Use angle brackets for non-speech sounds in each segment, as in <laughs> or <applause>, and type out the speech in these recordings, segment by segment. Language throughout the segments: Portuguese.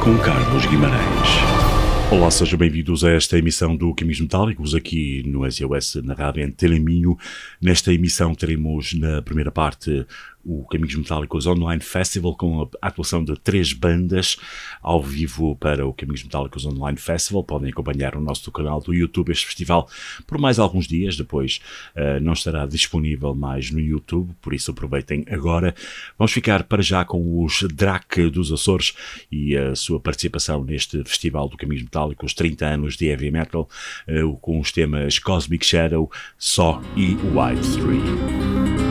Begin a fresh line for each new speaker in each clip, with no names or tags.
com Carlos Guimarães.
Olá, sejam bem-vindos a esta emissão do Caminhos Metálicos aqui no SOS na Rádio em Teleminho. Nesta emissão teremos na primeira parte o Caminhos Metálicos Online Festival com a atuação de três bandas ao vivo para o Caminhos Metálicos Online Festival. Podem acompanhar o nosso canal do YouTube este festival por mais alguns dias, depois uh, não estará disponível mais no YouTube, por isso aproveitem agora. Vamos ficar para já com os Drac dos Açores e a sua participação neste festival do Caminhos Metálicos, 30 anos de heavy metal, uh, com os temas Cosmic Shadow, Só e White 3.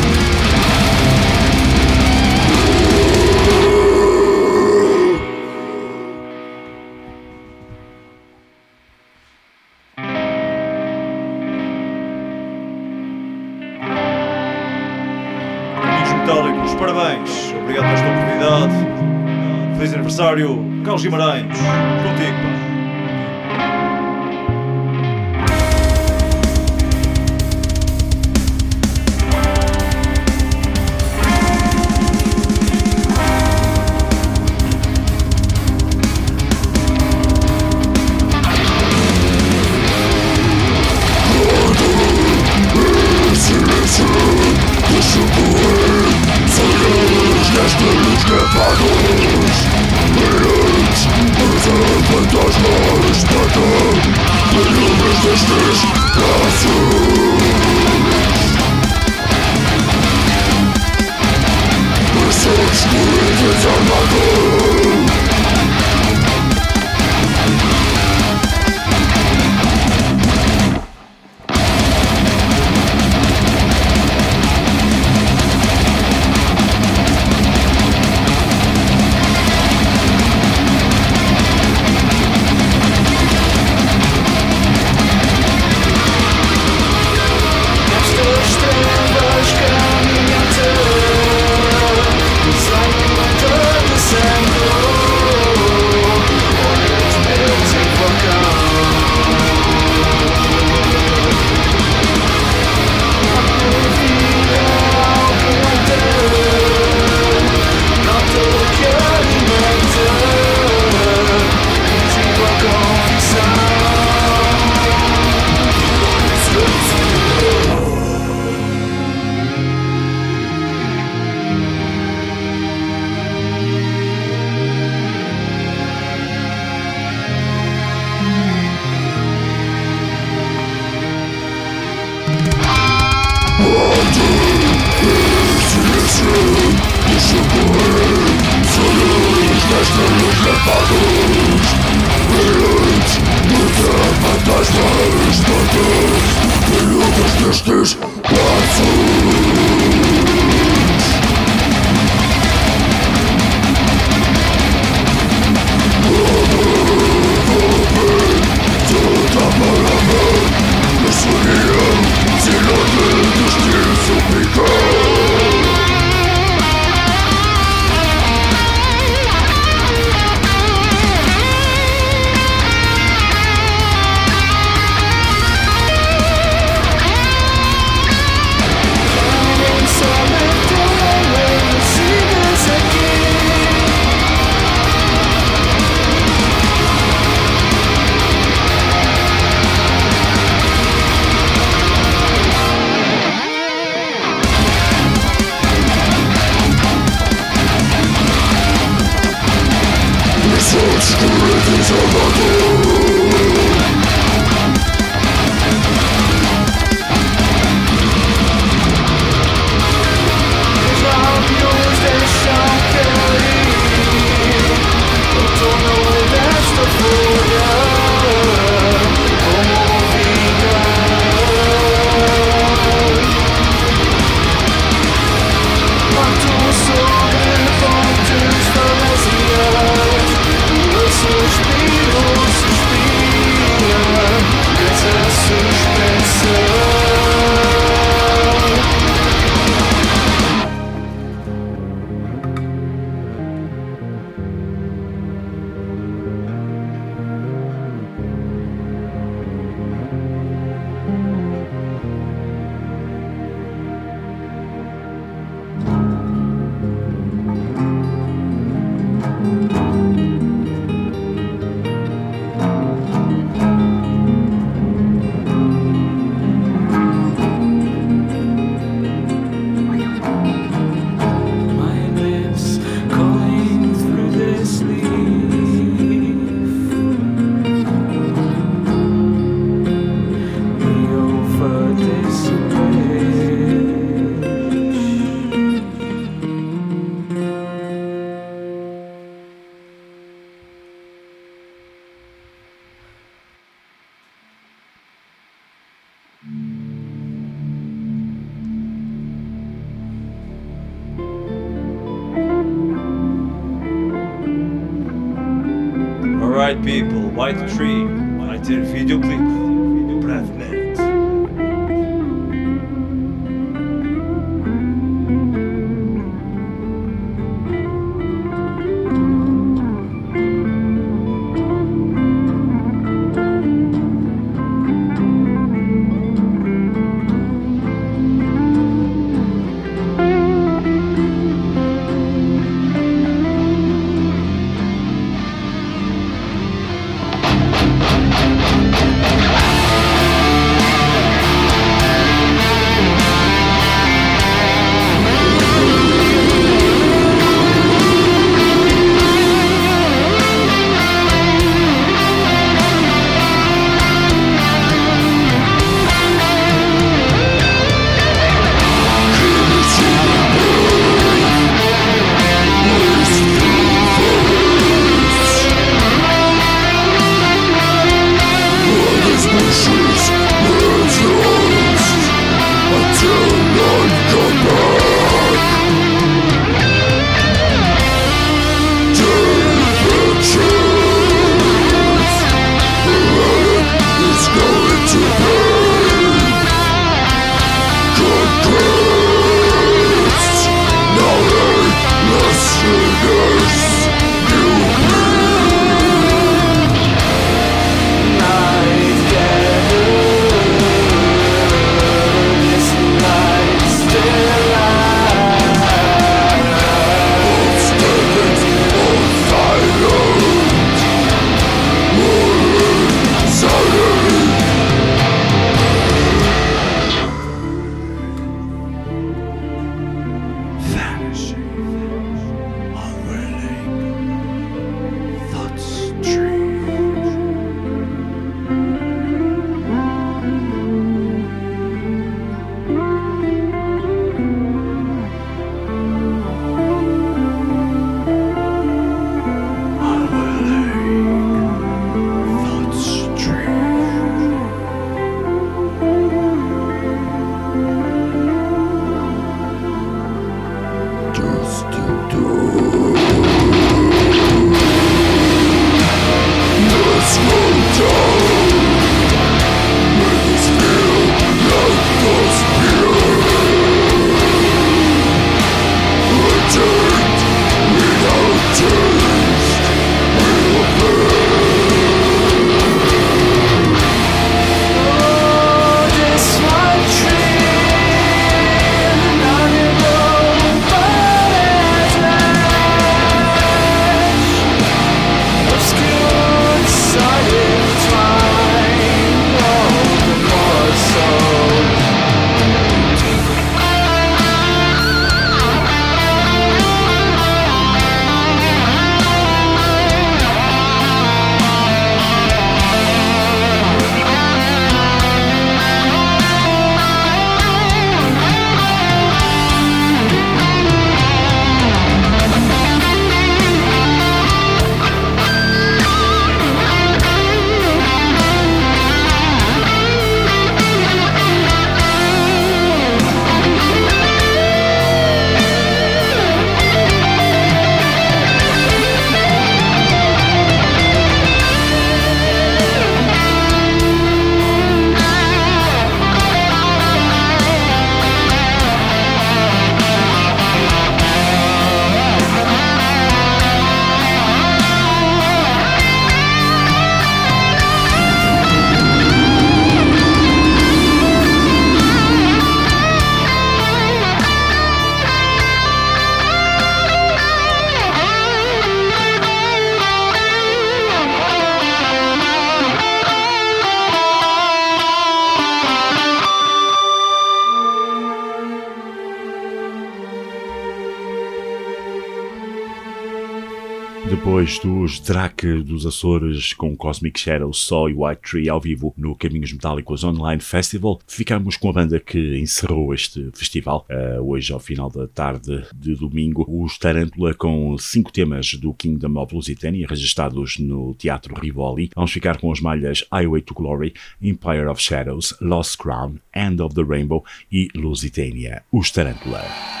Depois dos Açores com Cosmic Shadow, Só e White Tree ao vivo no Caminhos Metálicos Online Festival, ficamos com a banda que encerrou este festival uh, hoje ao final da tarde de domingo. Os Tarantula com cinco temas do Kingdom of Lusitania registrados no Teatro Rivoli. Vamos ficar com as malhas Highway to Glory, Empire of Shadows, Lost Crown, End of the Rainbow e Lusitania. Os Tarantula.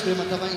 Vocês este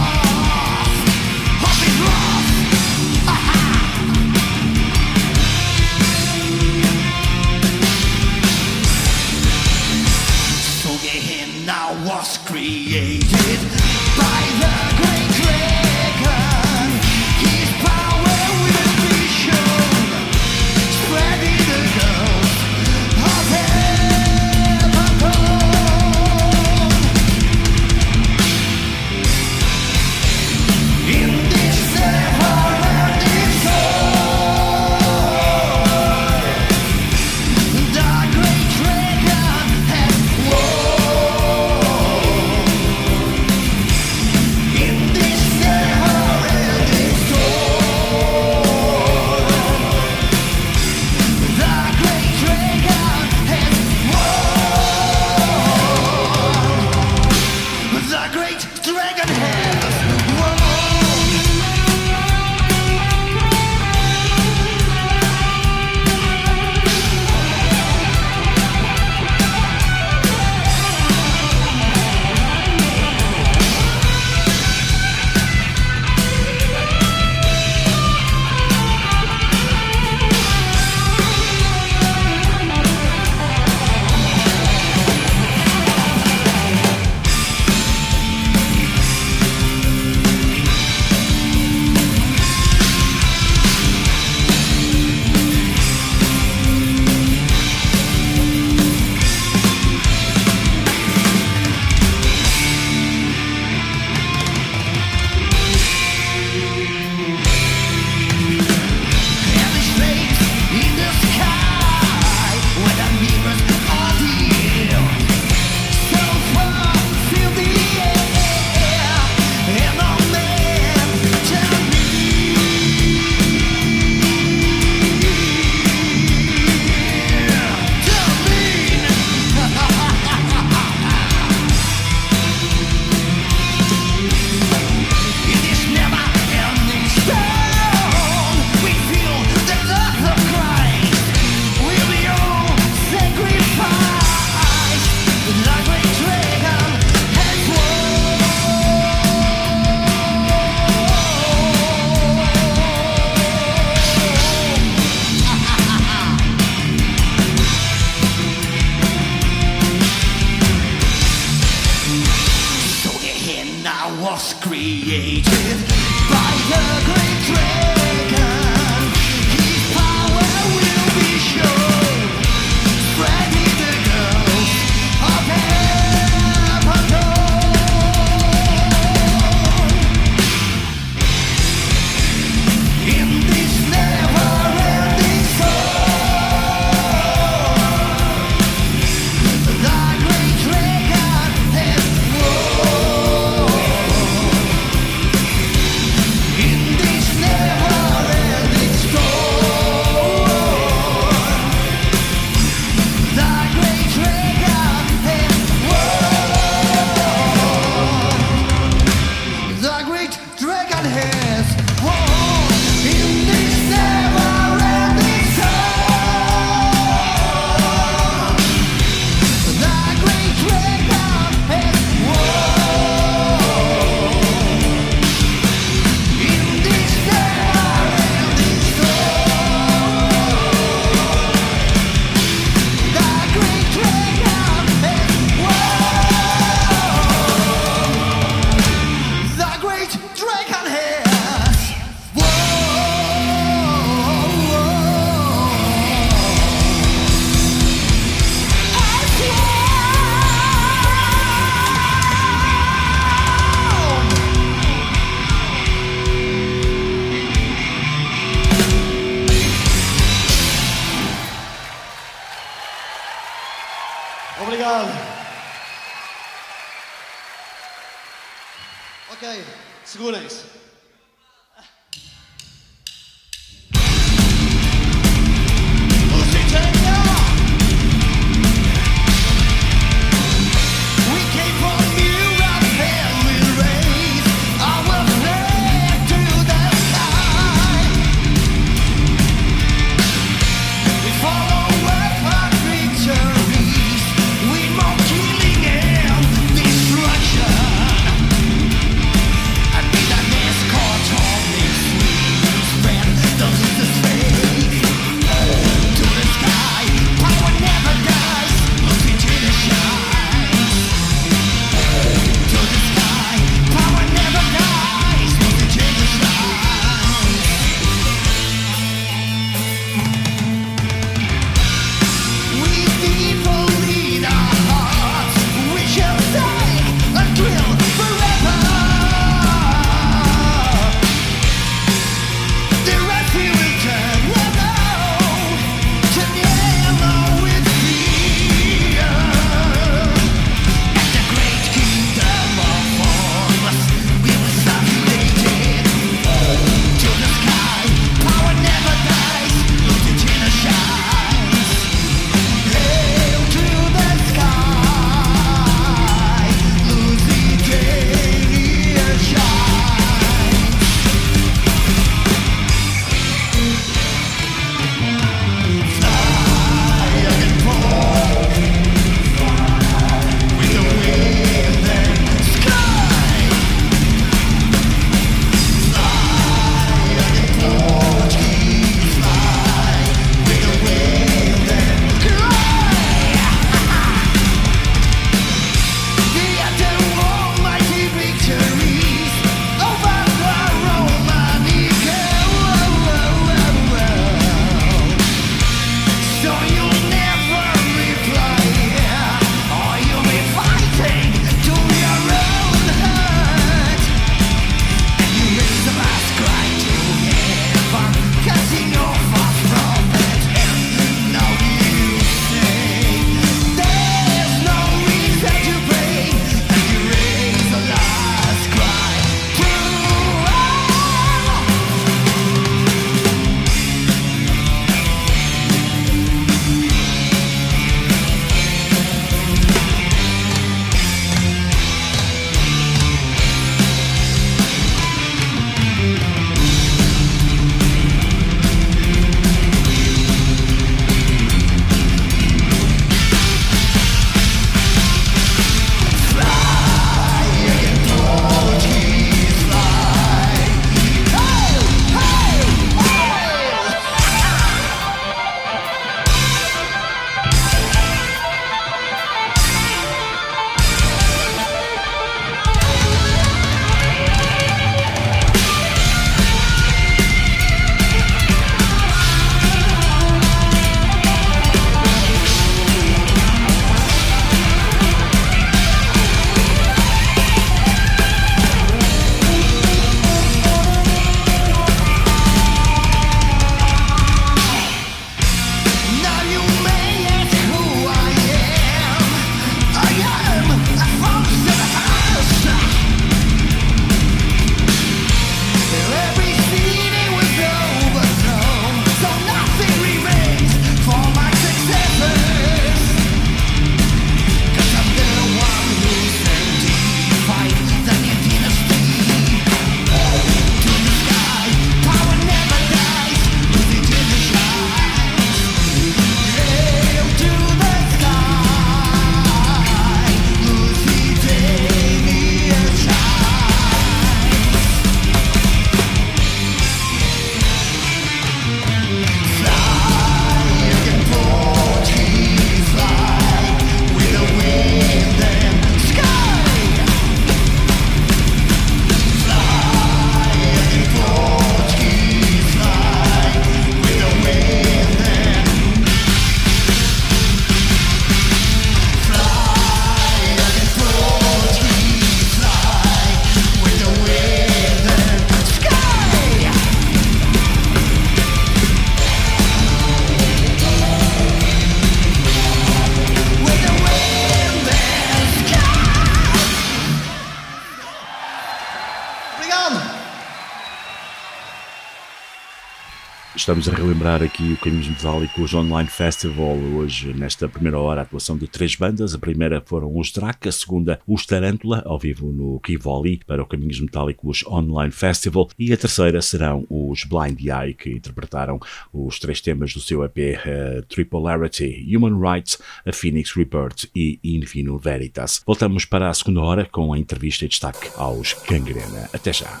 Estamos a relembrar aqui o Caminhos Metálicos Online Festival. Hoje, nesta primeira hora, a atuação de três bandas. A primeira foram os Drac, a segunda, os Tarântula, ao vivo no Kivoli, para o Caminhos Metálicos Online Festival. E a terceira serão os Blind Eye, que interpretaram os três temas do seu EP uh, Tripolarity, Human Rights, a Phoenix Rebirth e Infino Veritas. Voltamos para a segunda hora com a entrevista e destaque aos Gangrena. Até já.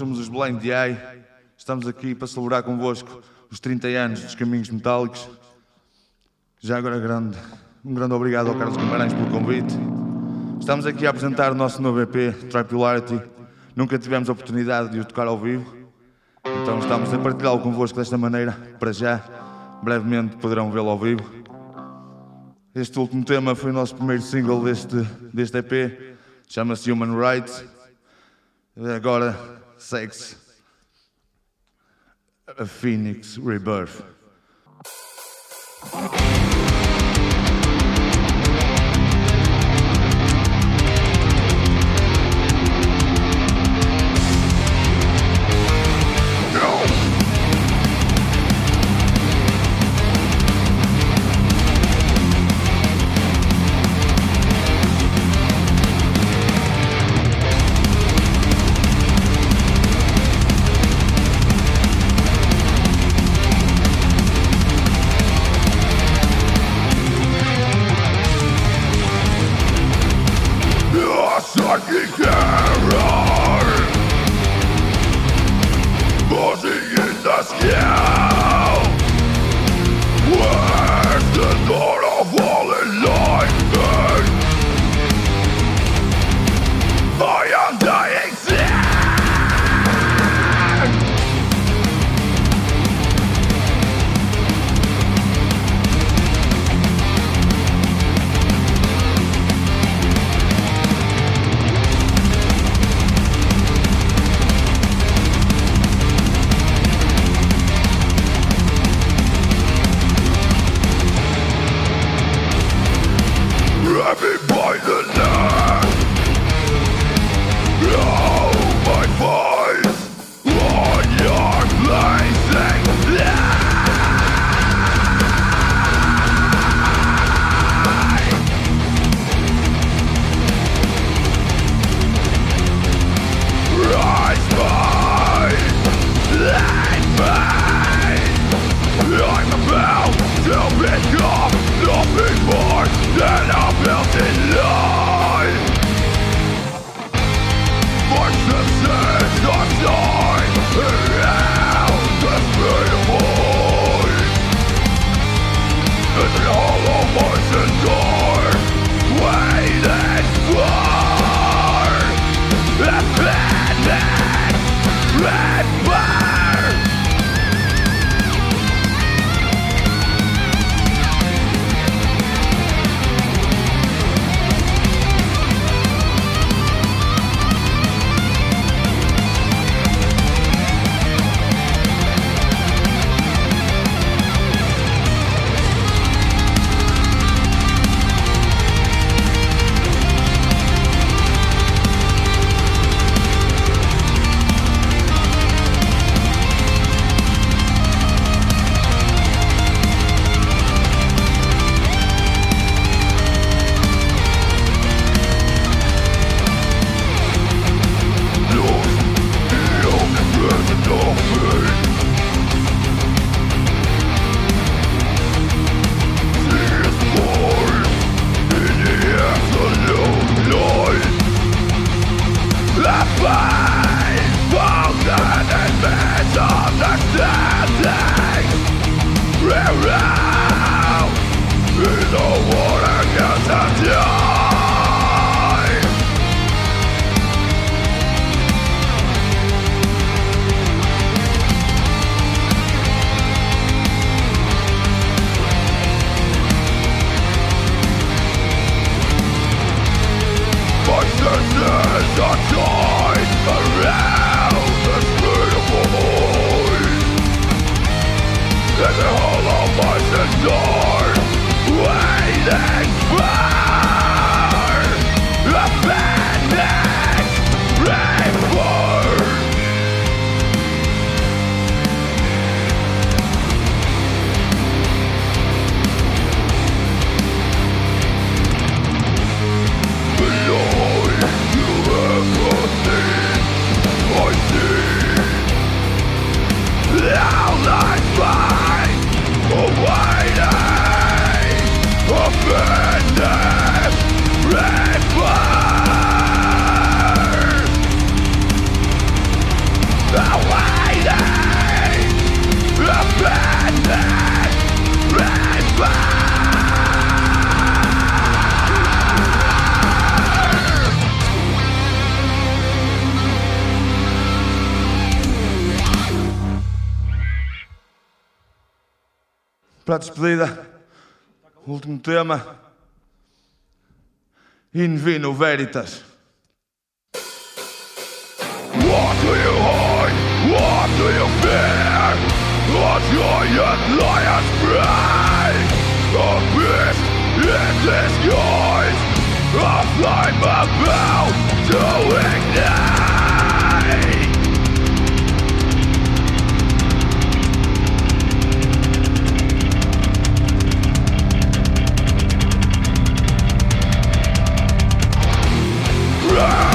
Somos os Blind Eye, estamos aqui para celebrar convosco os 30 anos dos Caminhos Metálicos. Já agora grande, um grande obrigado ao Carlos Guimarães pelo convite
Estamos aqui a apresentar o nosso novo EP, Tripularity. Nunca tivemos a oportunidade de o tocar ao vivo, então estamos a partilhá-lo convosco desta maneira, para já. Brevemente poderão vê-lo ao vivo. Este último tema foi o nosso primeiro single deste, deste EP, chama-se Human Rights. Agora, Sex, a Phoenix Rebirth.
Para a despedida, último tema. In vino veritas.
What do you hide? What do you fear? A giant lion's pride A beast in disguise A flame about to ignite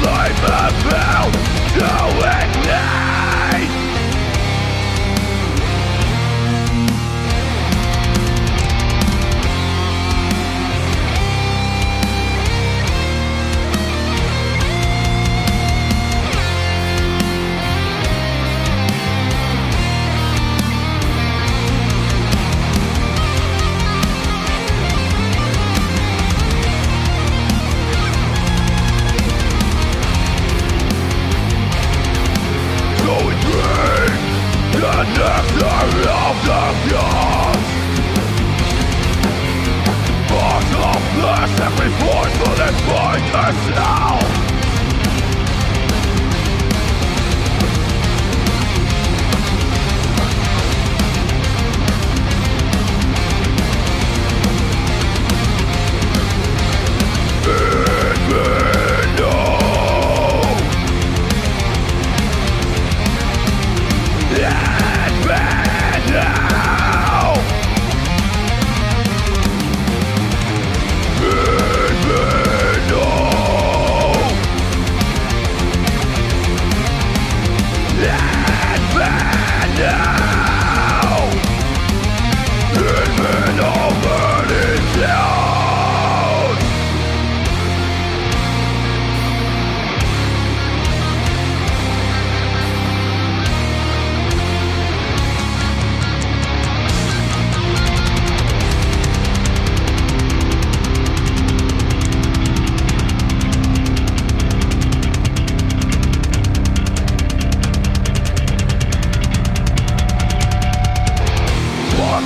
flame about to ignite Mercy!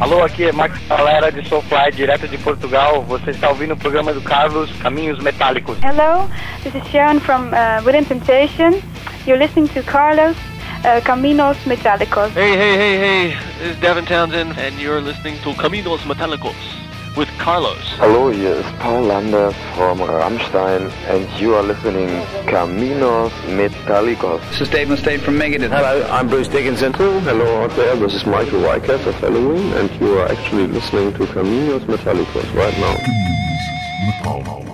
Alô, aqui é Max Galera de Soulfly, direto de Portugal. Você está ouvindo o programa do Carlos Caminhos Metálicos.
Hello, this is Sharon from uh, Within Temptation. You're listening to Carlos uh, Caminos Metálicos.
Hey, hey, hey, hey, this is Devin Townsend, and you're listening to Caminos Metálicos with Carlos.
Hallo, hier ist Paul Lander from Rammstein and you are listening to Caminos Metallicos.
This is Dave Mustaine from Megadeth.
Hello, I'm Bruce Dickinson. Oh, hello out there, this is Michael Weikert of Halloween and you are actually listening to Caminos Metallicos right now.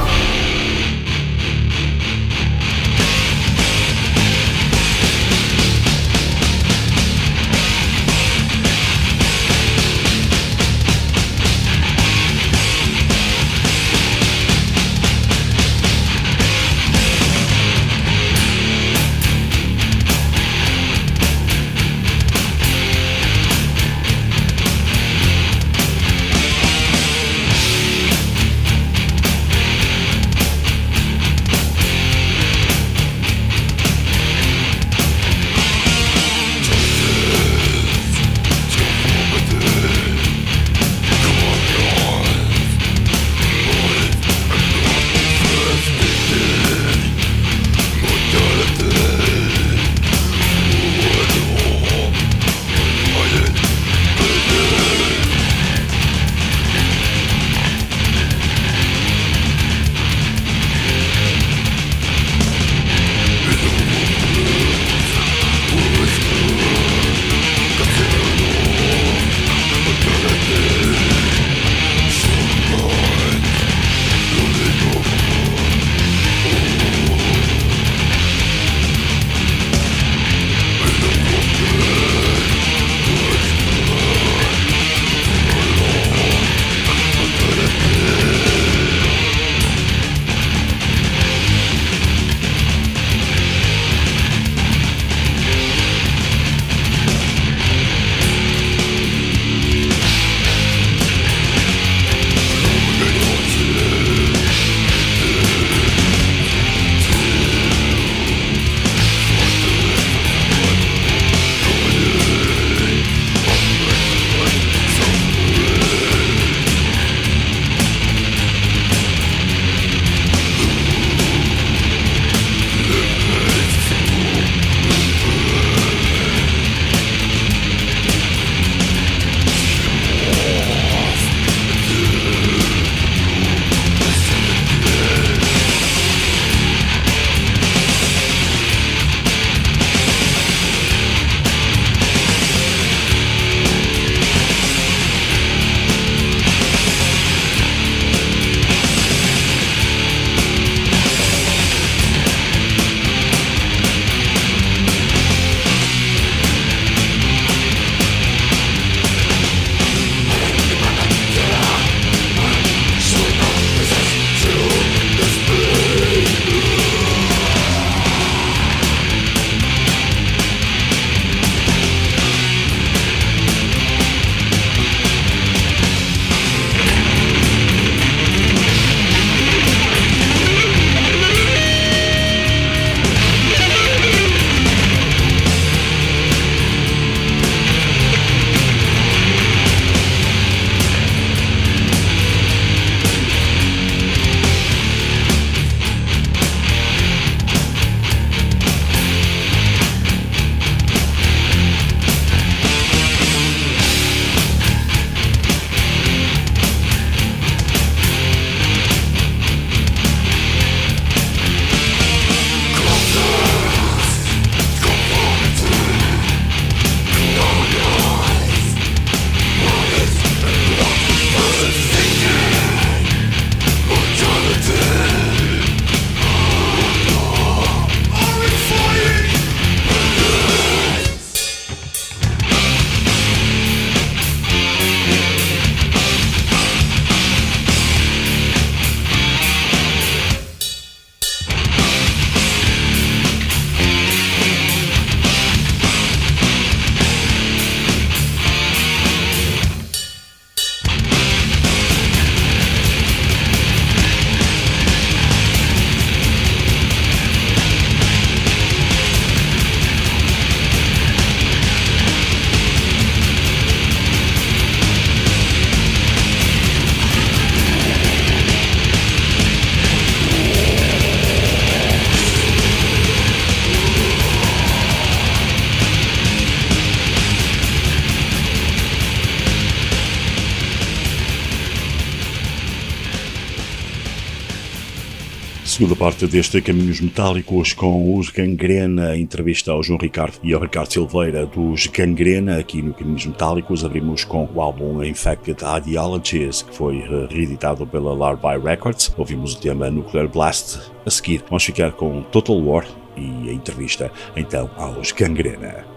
Segunda parte deste Caminhos Metálicos com os Gangrena, entrevista ao João Ricardo e ao Ricardo Silveira dos Gangrena, aqui no Caminhos Metálicos. Abrimos com o álbum Infected Ideologies, que foi reeditado pela Larvae Records. Ouvimos o tema Nuclear Blast. A seguir, vamos ficar com Total War e a entrevista então aos Gangrena.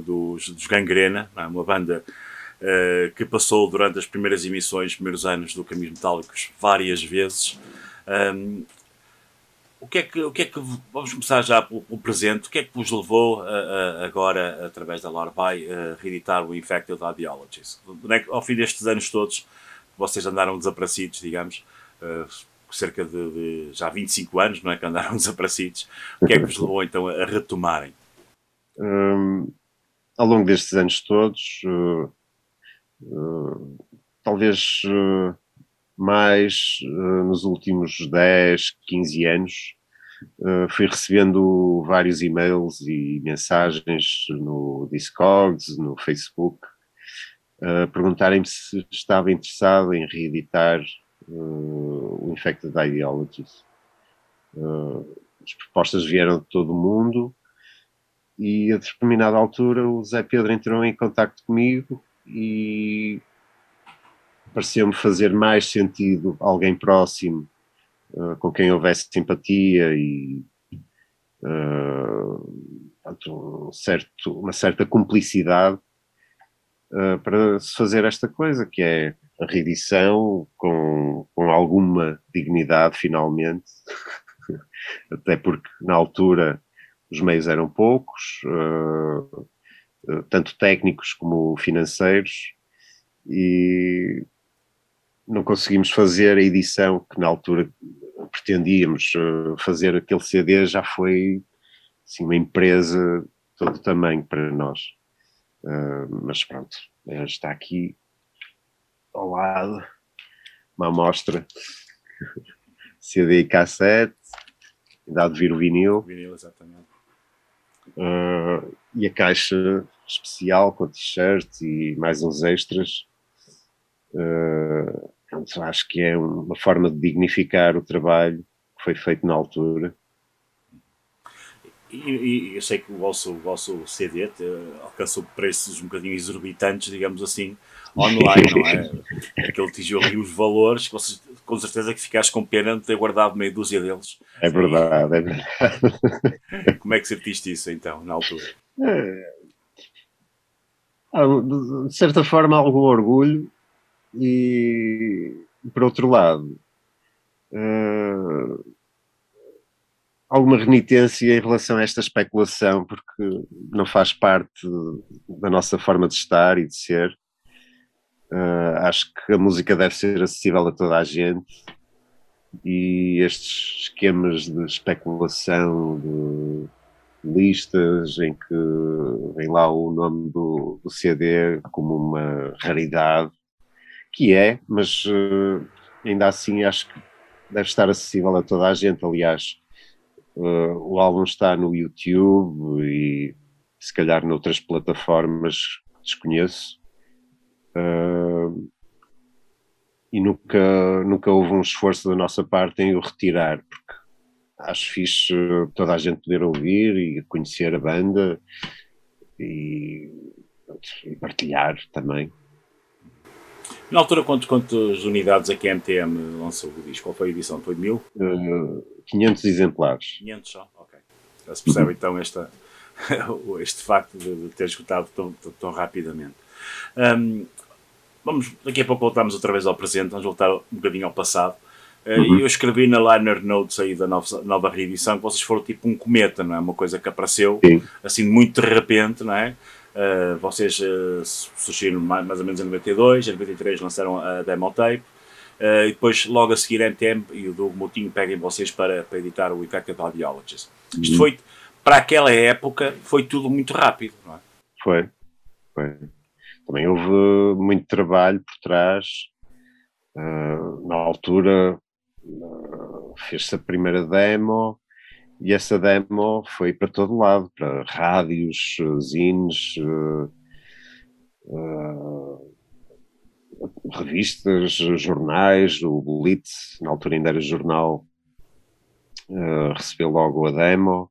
Dos, dos Gangrena, é? uma banda eh, que passou durante as primeiras emissões, os primeiros anos do Caminhos Metálicos, várias vezes. Um, o que, é que, o que é que, vamos começar já pelo, pelo presente, o que é que vos levou a, a, agora, através da Larbai, a reeditar o Infected Ideologies? É ao fim destes anos todos, vocês andaram desaparecidos, digamos, uh, cerca de, de, já 25 anos, não é, que andaram <laughs> desaparecidos, o que é que vos levou então a, retomarem?
Ao longo destes anos todos, uh, uh, talvez mais uh, nos últimos 10, 15 anos, fui recebendo vários e-mails e mensagens no Discord, no Facebook, perguntarem-me se estava interessado em reeditar o Infected Ideologies. as propostas vieram de todo o mundo e a determinada altura o Zé Pedro entrou em contato comigo e pareceu-me fazer mais sentido alguém próximo uh, com quem houvesse simpatia e uh, um certo, uma certa cumplicidade uh, para se fazer esta coisa, que é a reedição com, com alguma dignidade, finalmente, <laughs> até porque na altura os meios eram poucos, tanto técnicos como financeiros, e não conseguimos fazer a edição que na altura pretendíamos uh, fazer aquele CD, já foi assim, uma empresa de todo tamanho para nós. Mas pronto, eh, está aqui ao lado uma amostra <laughs> CD e cassete, dá de vir o vinil.
Vinil, exatamente.
Uh, e a caixa especial com t-shirt e mais uns extras. Uh, Portanto, acho que é uma forma de dignificar o trabalho que foi feito na altura.
E, e eu sei que o vosso, o vosso CD te, alcançou preços um bocadinho exorbitantes, digamos assim, online, não é? <laughs> Aquele atingiu ali os valores que vocês, com certeza que ficaste com pena de ter guardado meia dúzia deles.
É verdade, é verdade.
Como é que sentiste isso então, na altura?
É, de certa forma, algum orgulho, e, por outro lado, uh, alguma renitência em relação a esta especulação, porque não faz parte da nossa forma de estar e de ser. Uh, acho que a música deve ser acessível a toda a gente e estes esquemas de especulação, de listas em que vem lá o nome do, do CD como uma raridade, que é, mas uh, ainda assim acho que deve estar acessível a toda a gente. Aliás, uh, o álbum está no YouTube e se calhar noutras plataformas desconheço. Uh, e nunca, nunca houve um esforço da nossa parte em o retirar, porque acho fixe toda a gente poder ouvir e conhecer a banda e, e partilhar também.
Na altura, quantos, quantas unidades é que a MTM lançou o disco? Qual foi a edição? Foi mil?
Uh, 500 exemplares.
500 só? Ok. Já se percebe então esta, <laughs> este facto de, ter escutado tão, tão, tão rapidamente. Um, vamos, daqui a pouco voltamos outra vez ao presente, vamos voltar um bocadinho ao passado. Uh, uhum. Eu escrevi na Liner Notes aí da nova, nova reedição que vocês foram tipo um cometa, não é? Uma coisa que apareceu Sim. assim muito de repente, não é? Uh, vocês uh, surgiram mais, mais, ou menos em 92, em 93 lançaram a demo tape, uh, e depois logo a seguir a MTM e o Doug Moutinho pegam vocês para, para editar o Infected Audiologist. Uhum. Isto foi, para aquela época, foi tudo muito rápido, não é?
Foi, foi. Também houve muito trabalho por trás. na altura fez-se a primeira demo, e essa demo foi para todo lado, para rádios, zines, uh, uh, revistas, jornais, o Blitz, na altura ainda era jornal, uh, recebeu logo a demo,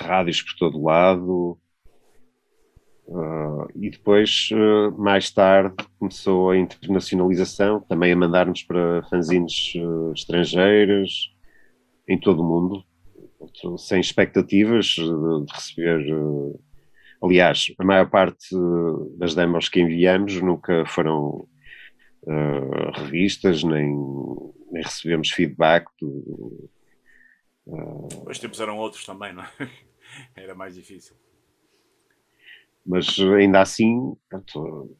rádios por todo lado, Uh, e depois, uh, mais tarde, começou a internacionalização, também a mandar-nos para fanzines uh, estrangeiras, em todo o mundo. sem expectativas de, de receber. aliás, a maior parte das demos que enviamos nunca foram revistas, nem, nem recebemos feedback. do-
Os tempos eram outros também, não é? <laughs> Era mais difícil.
Mas ainda assim, pronto,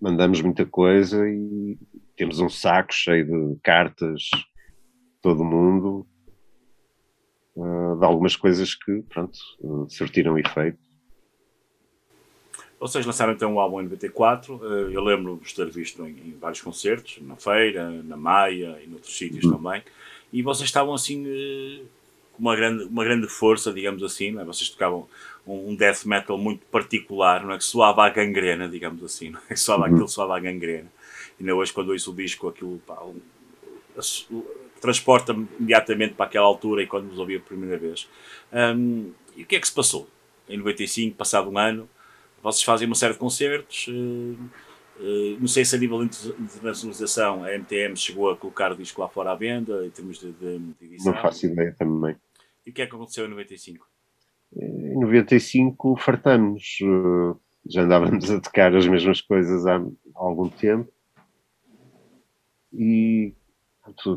mandamos muita coisa e temos um saco cheio de cartas de todo mundo eh, de algumas coisas que, pronto, surtiram efeito.
Vocês lançaram então o álbum em 94. eh, Eu lembro-vos de ter visto em, vários concertos, na Feira, na Maia e noutros sítios também. E vocês estavam assim eh, com uma grande, uma grande força, digamos assim. É? Vocês tocavam um, um death metal muito particular, não é? que soava à gangrena, digamos assim. Não é? que soava,
Uhum.
Aquilo soava à gangrena. E ainda hoje, quando ouço o disco, aquilo pá, um- transporta-me imediatamente para aquela altura e quando nos ouvi a primeira vez. Hum, e o que é que se passou? Em 95, passado um ano, vocês fazem uma série de concertos. eh, eh, não sei se a nível de inter- internacionalização a MTM chegou a colocar o disco lá fora à venda, em termos de, de, de edição.
Não faço ideia também.
E o que é que aconteceu em 95?
Em 95 fartamos, já andávamos a tocar as mesmas coisas há algum tempo. E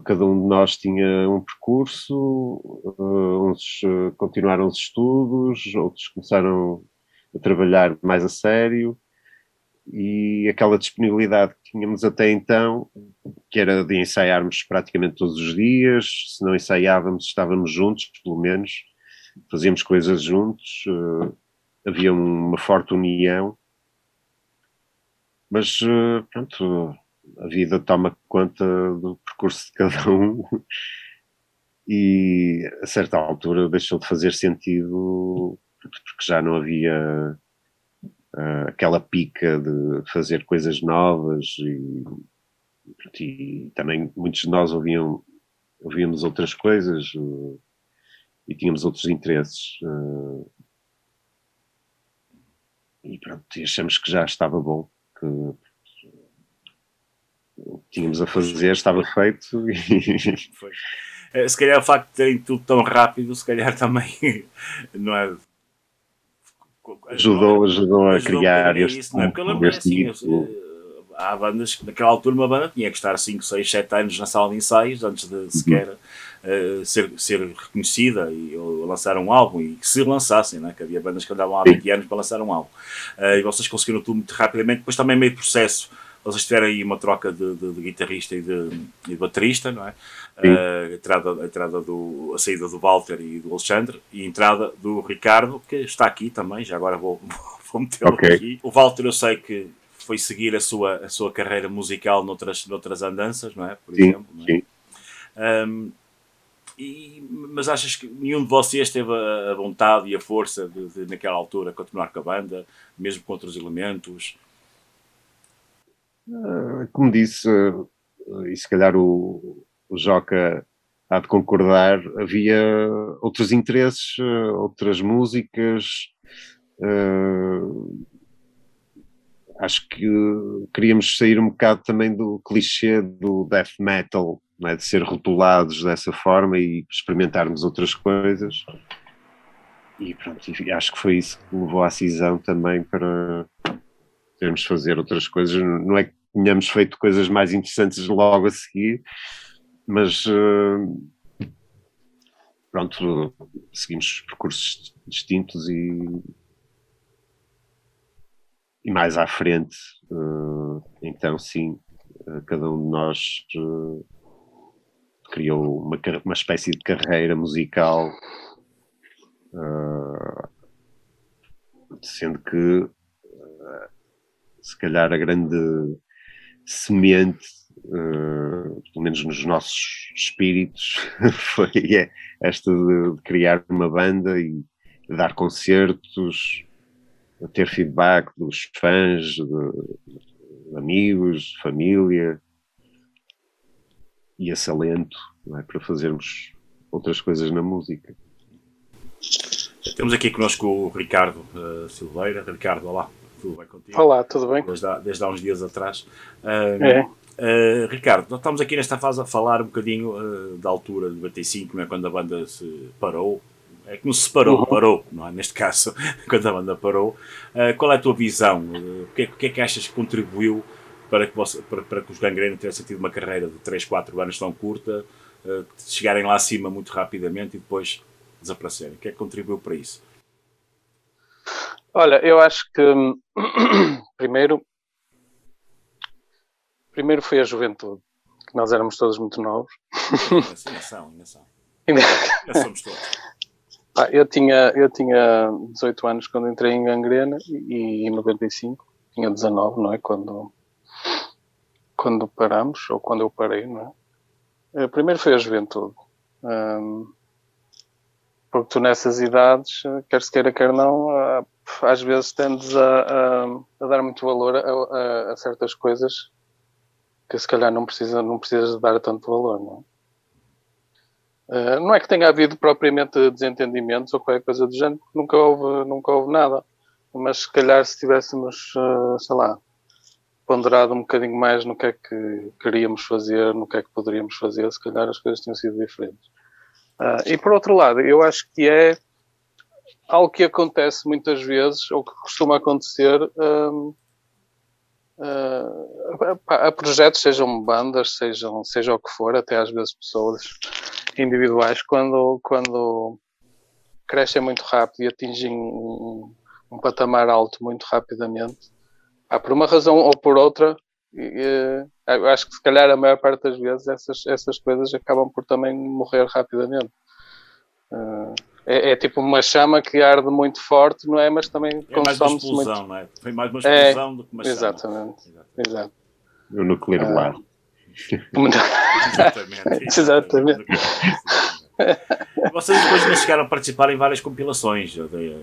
cada um de nós tinha um percurso, eh, uns eh, continuaram os estudos, outros começaram a trabalhar mais a sério. E aquela disponibilidade que tínhamos até então, que era de ensaiarmos praticamente todos os dias, se não ensaiávamos estávamos juntos, pelo menos, fazíamos coisas juntos, eh, havia uma forte união, mas eh, pronto, a vida toma conta do percurso de cada um e a certa altura deixou de fazer sentido porque já não havia eh, aquela pica de fazer coisas novas e, e também muitos de nós ouviam, ouvíamos outras coisas eh, e tínhamos outros interesses. eh, e pronto, e achamos que já estava bom, que o que tínhamos a fazer estava feito e <laughs>
Foi. Eh, Se calhar o facto de terem tudo tão rápido, se calhar também <laughs> não é.
ajudou, ajudou a
Ajudou um
criar este,
isso, não é? Porque eu lembro
este
assim,
ritmo.
Há bandas que naquela altura uma banda tinha que estar 5, 6, 7 anos na sala de ensaios antes de sequer eh, ser, ser reconhecida e ou lançar um álbum e que se lançassem, né? que havia bandas que andavam há 20 anos para lançar um álbum. Eh, e vocês conseguiram tudo muito rapidamente, depois também meio processo. Vocês tiveram aí uma troca de, de- de guitarrista e de, de baterista, não é? Eh, a, entrada, a, entrada do, a saída do Walter e do Alexandre e a entrada do Ricardo, que está aqui também, já agora vou, <laughs> vou metê-lo
Ok.
aqui. O Walter eu sei que foi seguir a sua, a sua carreira musical noutras, noutras andanças, não é? Por
Sim,
exemplo. é?
sim.
Um, e- mas achas que nenhum de vocês teve a, a vontade e a força de, de, naquela altura, continuar com a banda, mesmo com outros elementos?
Ah, Como disse, e se calhar o, o Joca há de concordar, havia outros interesses, outras músicas. ah, acho que queríamos sair um bocado também do clichê do death metal, é? de ser rotulados dessa forma e experimentarmos outras coisas. E pronto, acho que foi isso que levou à cisão também para termos fazer outras coisas. Não é que tenhamos feito coisas mais interessantes logo a seguir, mas eh, pronto, seguimos percursos distintos e, e mais à frente, eh, então sim, eh, cada um de nós eh, criou uma, uma espécie de carreira musical, sendo que se calhar a grande semente, pelo menos nos nossos espíritos, <laughs> foi é, esta de criar uma banda e dar concertos, ter feedback dos fãs, de, de amigos, de família e esse alento não é, para fazermos outras coisas na música.
Temos aqui connosco o Ricardo eh, Silveira. Ricardo, olá, tudo bem contigo?
Olá, tudo bem?
Desde há, desde há uns dias atrás. Eh,
É.
eh, Ricardo, nós estamos aqui nesta fase a falar um bocadinho eh, da altura de 95, não é? quando a banda se parou, é que não se separou,
Uhum.
parou, não é? Neste caso, <laughs> quando a banda parou. Uh, qual é a tua visão? Uh, o, que é, o que é que achas que contribuiu para que, você, para, para que os Gangrena tivessem tido uma carreira de 3, 4 anos tão curta, uh, chegarem lá acima muito rapidamente e depois desaparecerem? O que é que contribuiu para isso?
Olha, eu acho que hum, <clears throat> primeiro, primeiro foi a juventude, que nós éramos todos muito novos.
Ainda são, ainda são.
Ainda- <laughs>
Ainda somos todos.
Ah, eu, tinha, eu tinha 18 anos quando entrei em gangrena e em 95 tinha 19, não é? Quando, quando paramos, ou quando eu parei, não é? Eh, Primeiro foi a juventude. Hum, porque tu nessas idades, eh, quer se queira, quer não, ah, às vezes tendes a, a, a dar muito valor a, a- certas coisas que se calhar não, precisa, não precisas de dar tanto valor, não é? Uh, não é que tenha havido propriamente desentendimentos ou qualquer coisa do género, nunca houve, nunca houve nada. Mas se calhar se tivéssemos, uh, sei lá, ponderado um bocadinho mais no que é que queríamos fazer, no que é que poderíamos fazer, se calhar as coisas tinham sido diferentes. Uh, e por outro lado, eu acho que é algo que acontece muitas vezes, ou que costuma acontecer uh, a, projetos, sejam bandas, sejam, seja o que for, até às vezes pessoas individuais, quando, quando crescem muito rápido e atingem um, um patamar alto muito rapidamente, ah, por uma razão ou por outra, e, eh, eu acho que se calhar a maior parte das vezes essas, essas coisas acabam por também morrer rapidamente. Ah, é, é tipo uma chama que arde muito forte, não é? Mas também
É mais uma
consome-se
explosão,
muito.
não é? Foi mais uma
É,
explosão do que uma chama.
Exatamente. Exato.
O núcleo
Ah.
lar.
Exatamente. <laughs>
Exatamente. <laughs>
Vocês depois ainda chegaram a participar em várias compilações, de,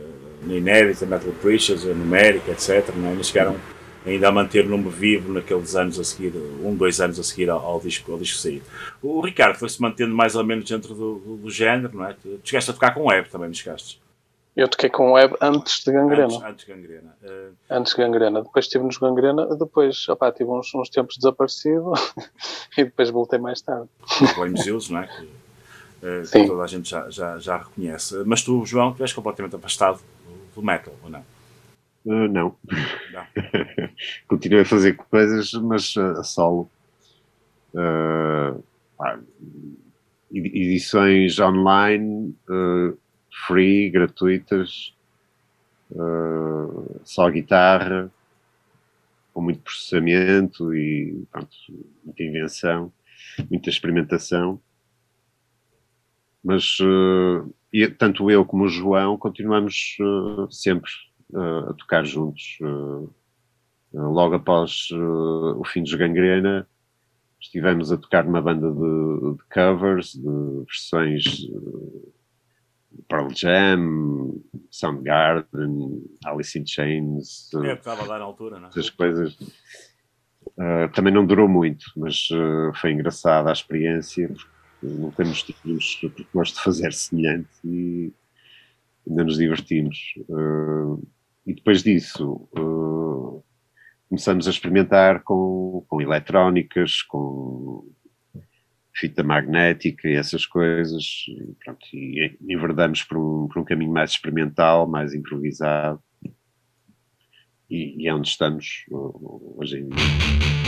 na Inédita, Metal a Numérica, etc. Não é? Ainda chegaram ainda a manter o nome vivo naqueles anos a seguir, um, dois anos a seguir ao, ao disco, ao disco sair. O Ricardo foi-se mantendo mais ou menos dentro do, do, do género, não é? Tu chegaste a tocar com web também, não chegaste?
Eu toquei com web antes de gangrena.
Antes, antes de gangrena. Uh,
Antes de gangrena. Depois estive nos gangrena, depois opá, tive uns, uns tempos desaparecido <laughs> e depois voltei mais tarde.
Flames Hills, não é? Que, uh, que toda a gente já, já, já reconhece. Mas tu, João, tu és completamente afastado do metal, ou não?
Uh, não.
não. <laughs>
Continuei a fazer coisas, mas uh, a solo. Uh, pá, edições online, uh, free, gratuitas, só guitarra, com muito processamento e pronto, muita invenção, muita experimentação. Mas tanto eu como o João continuamos sempre a tocar juntos. logo após o fim dos Gangrena, estivemos a tocar numa banda de, de covers, de versões Pearl Jam, Soundgarden, Alice in Chains.
É, estava lá na altura, não é?
Essas coisas. Uh, também não durou muito, mas uh, foi engraçada a experiência, porque não temos tínhamos proposto de fazer semelhante e ainda nos divertimos. Uh, e depois disso, começamos a experimentar com, com eletrónicas, com fita magnética e essas coisas, e, pronto, e enverdamos por um, por um caminho mais experimental, mais improvisado, e, e é onde estamos hoje em dia.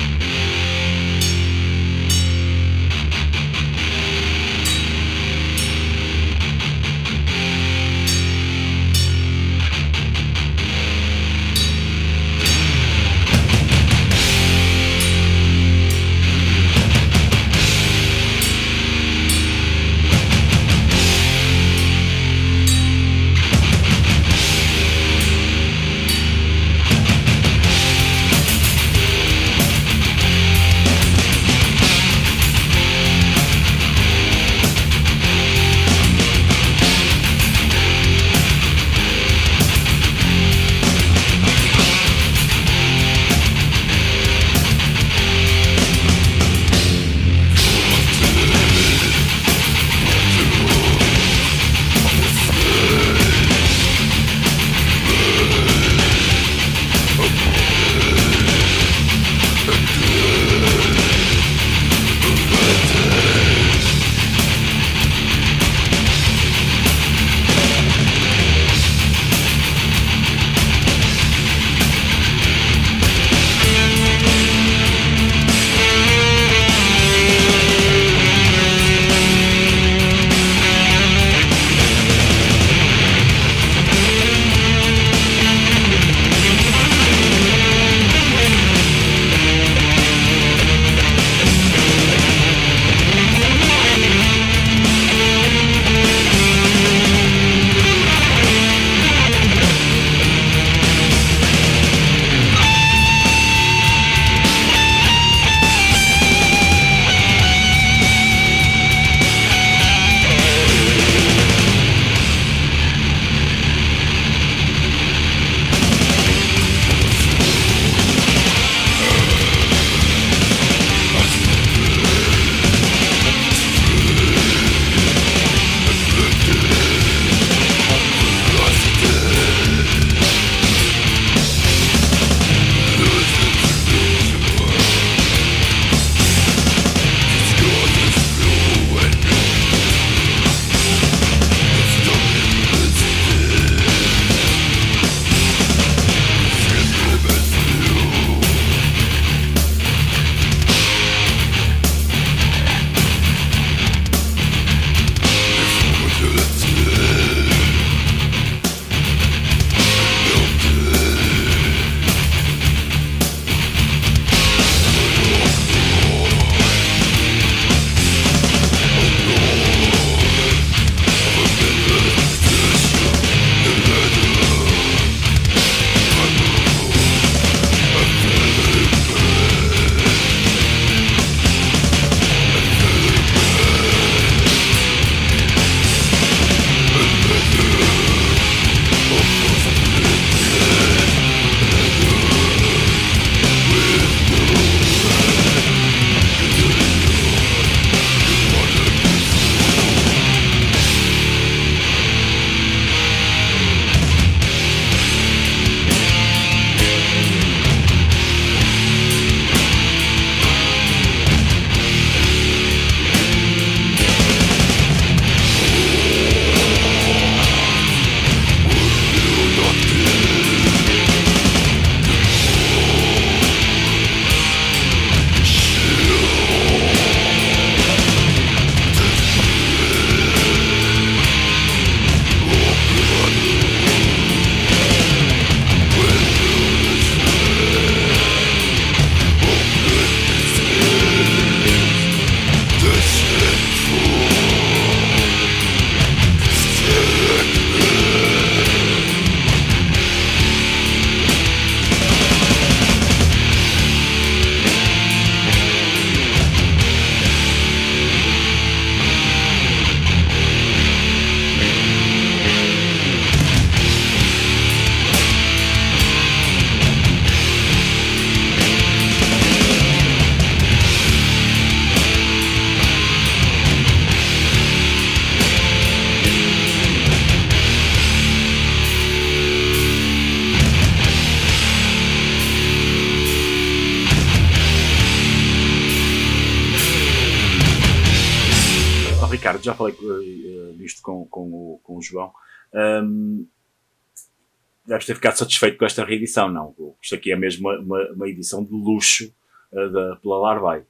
Deves ter ficado satisfeito com esta reedição, não? Isto aqui é mesmo uma, uma, uma edição de luxo uh, da, pela Larvai.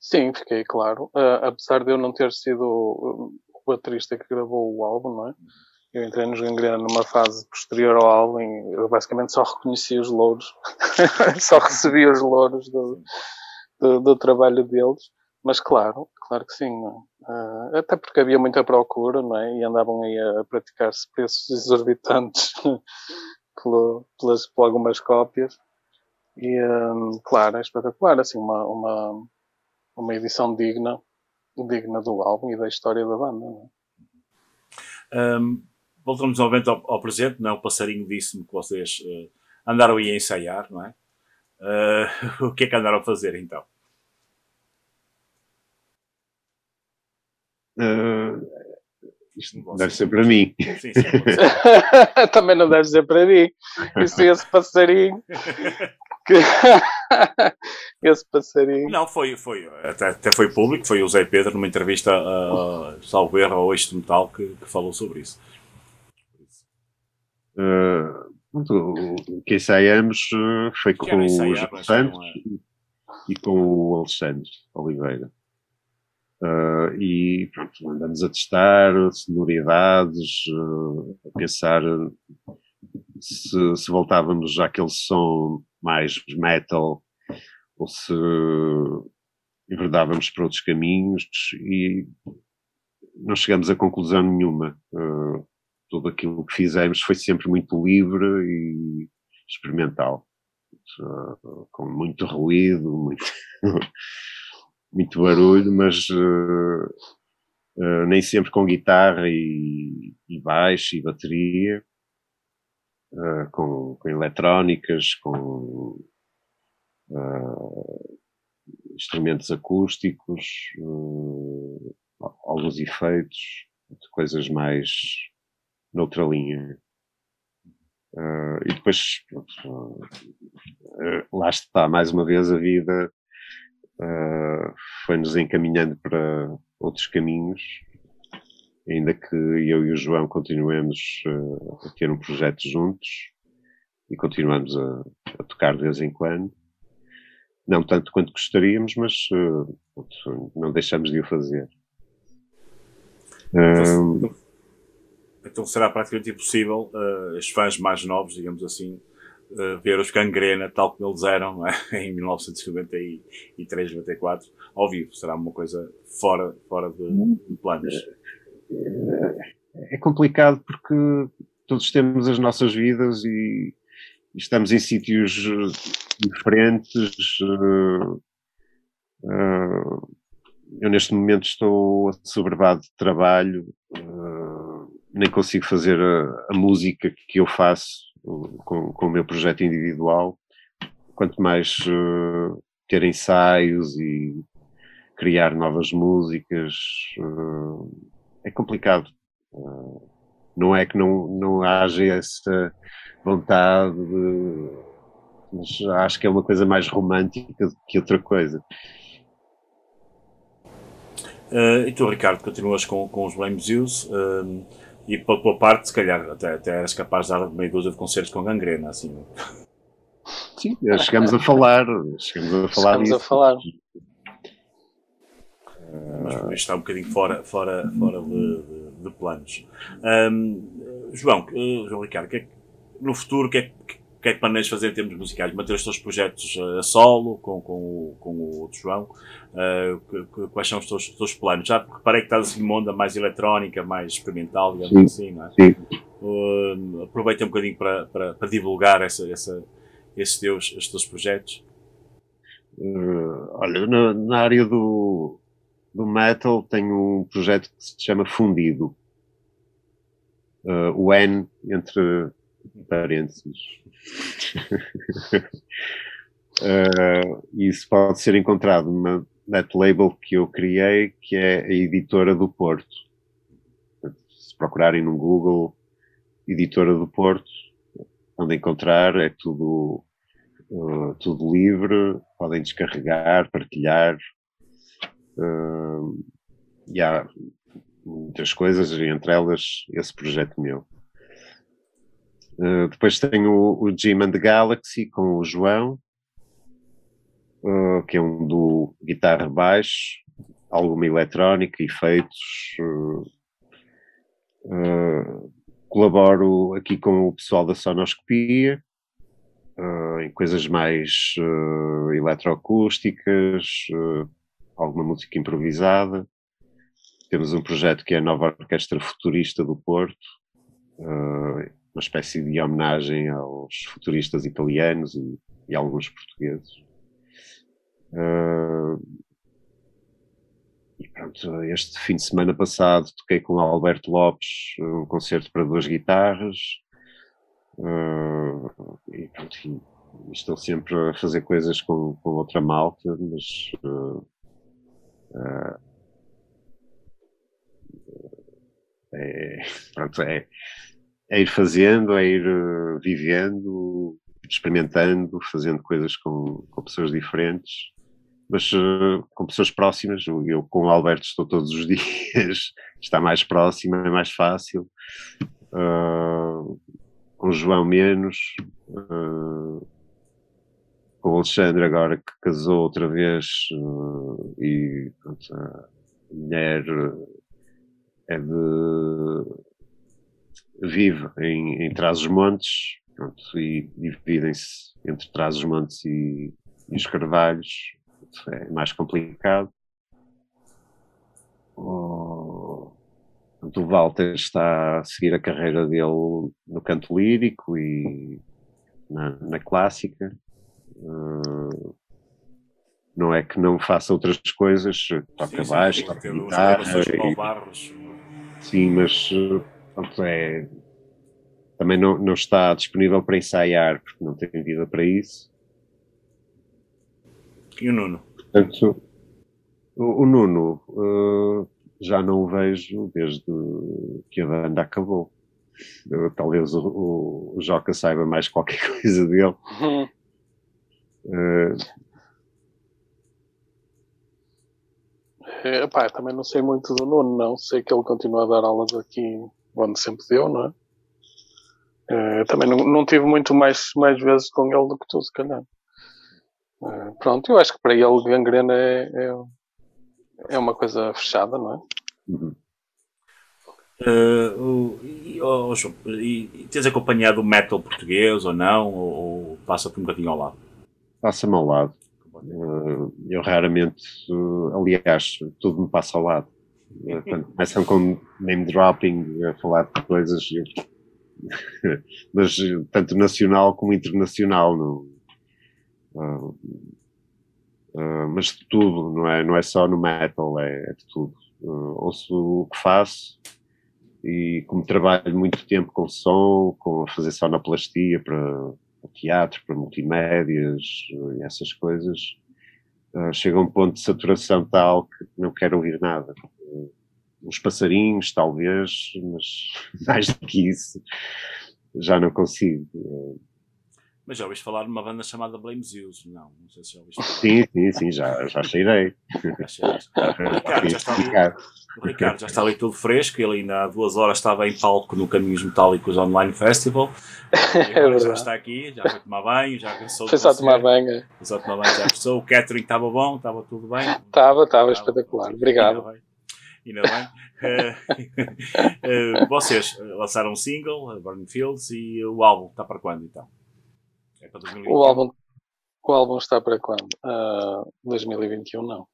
Sim, fiquei claro. Uh, apesar de eu não ter sido o baterista que gravou o álbum, não é? Eu entrei nos Gangrena numa fase posterior ao álbum e eu basicamente só reconhecia os louros, <laughs> só recebia os louros do, do, do, trabalho deles. Mas claro, claro que sim, uh, até porque havia muita procura, não é? E andavam aí a praticar-se preços exorbitantes <laughs> pelo, pelas, por algumas cópias. E, um, claro, é espetacular, assim, uma, uma, uma edição digna, digna do álbum e da história da banda, não
é? Um, voltamos novamente ao, ao presente, não é? O passarinho disse-me que vocês uh, andaram aí a ensaiar, não é? Uh, <laughs> o que é que andaram a fazer então?
Uh, isto deve ser para mim.
Sim, sim, <laughs>
Também não deve ser para mim. Isso é esse passarinho. Que... <laughs> esse passarinho.
Não, foi, foi até, até, foi público, foi o Zé Pedro numa entrevista a Salvo Erro ao Eixo Metal que, que, falou sobre isso.
Uh, o que ensaiamos foi com o João Santos é. e com o Alexandre Oliveira. Uh, e pronto, andamos a testar sonoridades, uh, a pensar se, se voltávamos àquele som mais metal ou se enverdávamos para outros caminhos e não chegamos a conclusão nenhuma. Uh, tudo aquilo que fizemos foi sempre muito livre e experimental, com muito ruído, muito, <laughs> muito barulho, mas uh, nem sempre com guitarra e, e baixo e bateria uh, com, com, eletrónicas, com uh, instrumentos acústicos, uh, alguns efeitos, coisas mais noutra linha. e depois, lá está, mais uma vez a vida foi-nos encaminhando para outros caminhos ainda que eu e o João continuemos uh, a ter um projeto juntos e continuamos a, a, tocar de vez em quando. Não tanto quanto gostaríamos, mas uh, não deixamos de o fazer.
Então, então será praticamente impossível uh, os fãs mais novos, digamos assim, uh, ver os Gangrena tal como eles eram é? <laughs> em 1993, 94, ao vivo. Será uma coisa fora, fora de, de planos
é complicado porque todos temos as nossas vidas e, estamos em sítios eh, diferentes. Eh, eh, eu neste momento estou assoberbado de trabalho, nem consigo fazer a, a, música que eu faço com, com, o meu projeto individual, quanto mais ter ensaios e criar novas músicas é complicado. Uh, não é que não, não haja essa vontade, de, mas acho que é uma coisa mais romântica do que outra coisa.
Uh, e tu, Ricardo, continuas com, com os Blame Zeus uh, e pela tua parte, se calhar, até, até eras capaz de dar meia dúzia de concertos com gangrena, assim.
Sim, chegamos a falar, chegamos a falar
chegamos
disso.
a falar
mas está um bocadinho fora, fora, fora de, de, de planos. Um, João, uh, João Ricardo, que é que, no futuro, o que é que que é que planeias fazer em termos musicais? Manter os teus projetos uh, a solo, com, com, o, com o outro João? Uh, quais são os teus, os teus, planos? Já reparei que estás assim numa onda mais eletrónica, mais experimental, digamos
sim,
assim, não é?
Sim.
Uh, aproveita um bocadinho para, para, para divulgar essa, essa, esses, teus, esses teus projetos.
olha, na, na área do, do metal tenho um projeto que se chama Fundido. Uh, o N entre parênteses. uh, <laughs> isso pode ser encontrado numa net label que eu criei, que é a Editora do Porto. Se procurarem no Google Editora do Porto, onde encontrar, é tudo, uh, tudo livre, podem descarregar, partilhar, Uh, e há muitas coisas, entre elas esse projeto meu. Uh, depois tenho o, o Jim and the Galaxy com o João, uh, que é um do guitarra baixo, alguma eletrónica, efeitos. Uh, uh, colaboro aqui com o pessoal da sonoscopia, uh, em coisas mais uh, eletroacústicas, uh, alguma música improvisada. Temos um projeto que é a Nova Orquestra Futurista do Porto, uma espécie de homenagem aos futuristas italianos e, e alguns portugueses. E pronto, este fim de semana passado toquei com Alberto Lopes um concerto para duas guitarras. Uh, e pronto, estou sempre a fazer coisas com, com outra malta, mas uh, uh, é, pronto, é, é ir fazendo, é ir vivendo, experimentando, fazendo coisas com, com pessoas diferentes mas uh, com pessoas próximas, eu com o Alberto estou todos os <laughs> dias, está mais próximo, é mais fácil. Uh, com o João menos. Uh, com o Alexandre agora que casou outra vez e pronto, a mulher é de vive em, em Trás-os-Montes e dividem-se entre Trás-os-Montes e, e os Carvalhos é mais complicado. O, o Walter está a seguir a carreira dele no canto lírico e na, na clássica. Uh, não é que não faça outras coisas, toca sim, baixo, sim, toca guitarra. E, sim, mas pronto, é, também não, não está disponível para ensaiar, porque não tem vida para isso.
E o Nuno?
Portanto, o, o Nuno uh, já não o vejo desde que a banda acabou. Uh, talvez o, o, Joca saiba mais qualquer <laughs> coisa dele. Uhum. Uh,
é, pá, também não sei muito do Nuno, não. Sei que ele continua a dar aulas aqui onde sempre deu, não é? Uh, também não, não tive muito mais, mais vezes com ele do que tu, se calhar. Uh, pronto, eu acho que para ele gangrena é, é, é uma coisa fechada, não é? Uhum.
Uh, e, oh, João, e, tens acompanhado o metal português ou não? Ou, ou passa-te um bocadinho ao lado?
Passa-me ao lado. Uh, eu raramente, uh, aliás, tudo me passa ao lado. Quando começam com name dropping, a falar de coisas, <laughs> mas tanto nacional como internacional, Uh, uh, mas de tudo, não é, não é só no metal, é, é de tudo. Uh, ouço o que faço e como trabalho muito tempo com som, com a fazer sonoplastia para, para teatro, para multimédias e essas coisas, uh, chega a um ponto de saturação tal que não quero ouvir nada. Uns passarinhos, talvez, mas <laughs> mais do que isso, já não consigo. Uh,
mas já ouviste falar de uma banda chamada Blame Zeus? Não, não sei se já ouviste falar.
Sim, sim, sim, já, já cheirei.
o, <laughs> Ricardo já está ali, o Ricardo já está ali tudo fresco, ele ainda há duas horas estava em palco no Caminhos Metálicos Online Festival. <laughs> Agora já está aqui, já foi tomar banho, já cansou
Foi só tomar banho. É.
Foi só tomar banho, já cansou. O catering estava bom, estava tudo bem.
Estava, estava espetacular. Obrigado.
Ainda bem. uh, <laughs> uh, vocês lançaram um single, Burning Fields, e o álbum está para quando então?
Para 2021? O álbum, o álbum está para quando? Uh, 2021 não.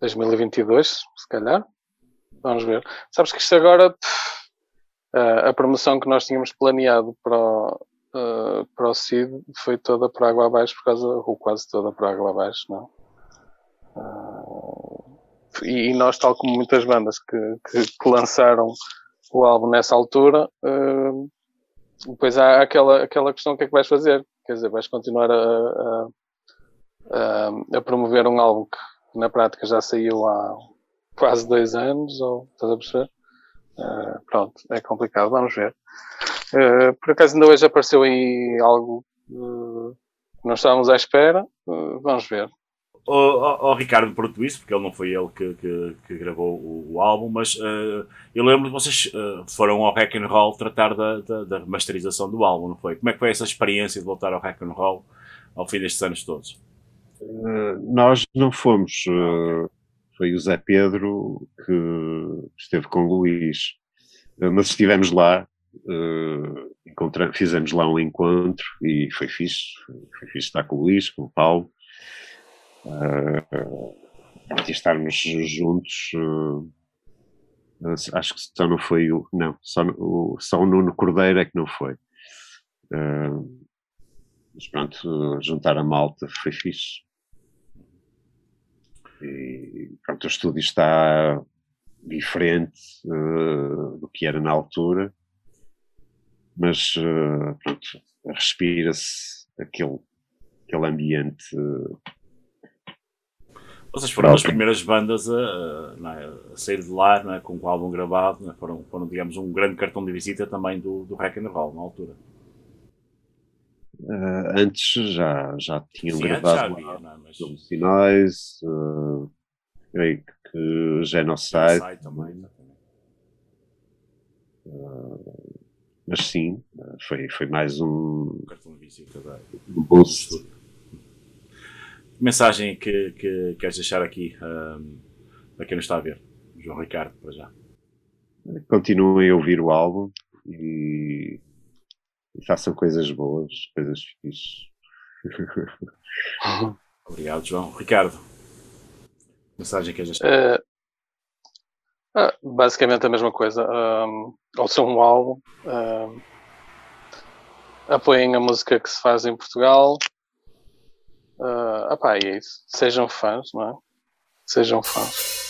2022, se calhar. Vamos ver. Sabes que isto agora, uh, a promoção que nós tínhamos planeado para o, uh, para o CID foi toda para água abaixo, por causa, ou quase toda para água abaixo, não? Uh, e, e, nós, tal como muitas bandas que, que, que lançaram o álbum nessa altura, uh, depois há aquela, aquela questão: o que é que vais fazer? Quer dizer, vais continuar a, a, a, promover um álbum que na prática já saiu há quase dois anos, ou estás a perceber? Uh, pronto, é complicado, vamos ver. Uh, por acaso ainda hoje apareceu aí algo uh, que não estávamos à espera, vamos ver.
Ao, Ricardo pronto isso, porque ele não foi ele que, que, que gravou o, o, álbum, mas uh, eu lembro que vocês uh, foram ao Rock and Roll tratar da, da, da, remasterização do álbum, não foi? Como é que foi essa experiência de voltar ao Rock and Roll ao fim destes anos todos?
Uh, nós não fomos, foi o Zé Pedro que esteve com o Luís, mas estivemos lá, fizemos lá um encontro e foi fixe, foi fixe estar com o Luís, com o Paulo, uh, de estarmos juntos. Uh, acho que só não foi o. Não, só o, só o Nuno Cordeiro é que não foi. Uh, mas pronto, juntar a malta foi fixe. E pronto, o estúdio está diferente uh, do que era na altura, mas uh, pronto, respira-se aquele, aquele ambiente
vocês foram das primeiras bandas a, a, é, a, sair de lá é, com o álbum gravado, é? foram, foram, digamos, um grande cartão de visita também do, do Rock and Roll na altura.
Uh, antes já, já tinham Sim, gravado já havia, lá, mas... Sinais, uh, creio que Genocide. Genocide também. Uh, mas sim, foi, foi mais um. Um cartão de visita da, um boost
mensagem que, que queres deixar aqui um, para quem nos está a ver? João Ricardo, para já.
Continuem a ouvir o álbum e, e façam coisas boas, coisas fixas. <laughs>
Obrigado, João. Ricardo, mensagem que queres deixar?
Uh, basicamente a mesma coisa. Um, ouçam um álbum. Um, apoiem a música que se faz em Portugal. Uh, opá, é isso. Sejam fãs, não é? Sejam fãs.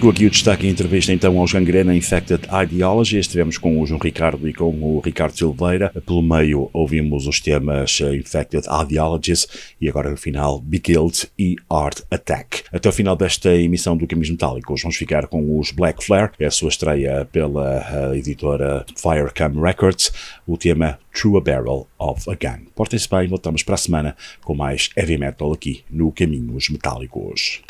Ficou aqui o destaque em entrevista então aos Gangrena Infected Ideology. Estivemos com o João Ricardo e com o Ricardo Silveira. Pelo meio ouvimos os temas eh, Infected Ideologies e agora no final Be Killed e Art Attack. Até o final desta emissão do Caminhos Metálicos vamos ficar com os Black Flare, é a sua estreia pela eh, editora Firecam Records, o tema True a Barrel of a Gun. Portem-se bem, voltamos para a semana com mais heavy metal aqui no Caminhos Metálicos.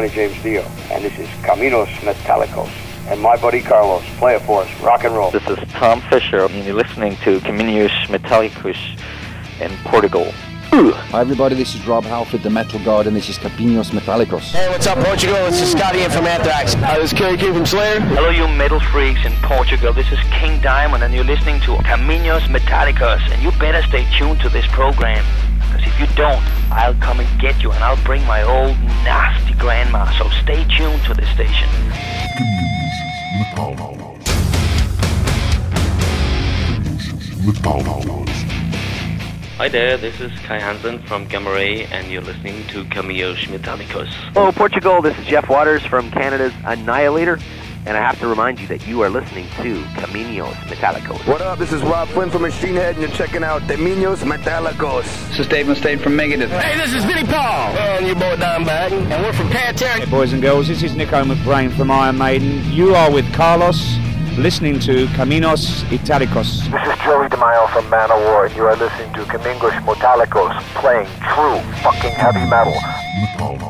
Hi, this James Dio, and this is Caminos Metallicos. And my buddy Carlos, play it for us, rock and roll.
This is Tom Fisher, and you're listening to Caminos Metallicos in Portugal.
Hi everybody, this is Rob Halford, the Metal God, and this is Capinos Metallicos.
Hey, what's up, Portugal? This is Scotty in from Anthrax. Hi, this is Kerry King from Slayer.
Hello, you metal freaks in Portugal. This is King Diamond, and you're listening to Caminos Metallicos. And you better stay tuned to this program. Because if you don't, I'll come and get you, and I'll bring my old nasty grandma. So stay tuned to this station.
Hi there, this is Kai Hansen from Gamma Ray, and you're listening to Camillos Metallicos.
Hello, Portugal. This is Jeff Waters from Canada's Annihilator, and I have to remind you that you are listening to Caminos Metallicos.
What up? This is Rob Flynn from Machine Head, and you're checking out Deminos Metallicos.
This is Dave Mustaine from Megadeth.
Hey, this is Vinnie Paul. And your boy Don Bag. And we're from Pantera.
Hey, boys and girls, this is Nico McBrain from Iron Maiden. You are with Carlos, listening to Caminos Italicos.
This is Joey DeMaio from Manowar, and you are listening to Camingos Metallicos, playing true fucking heavy metal.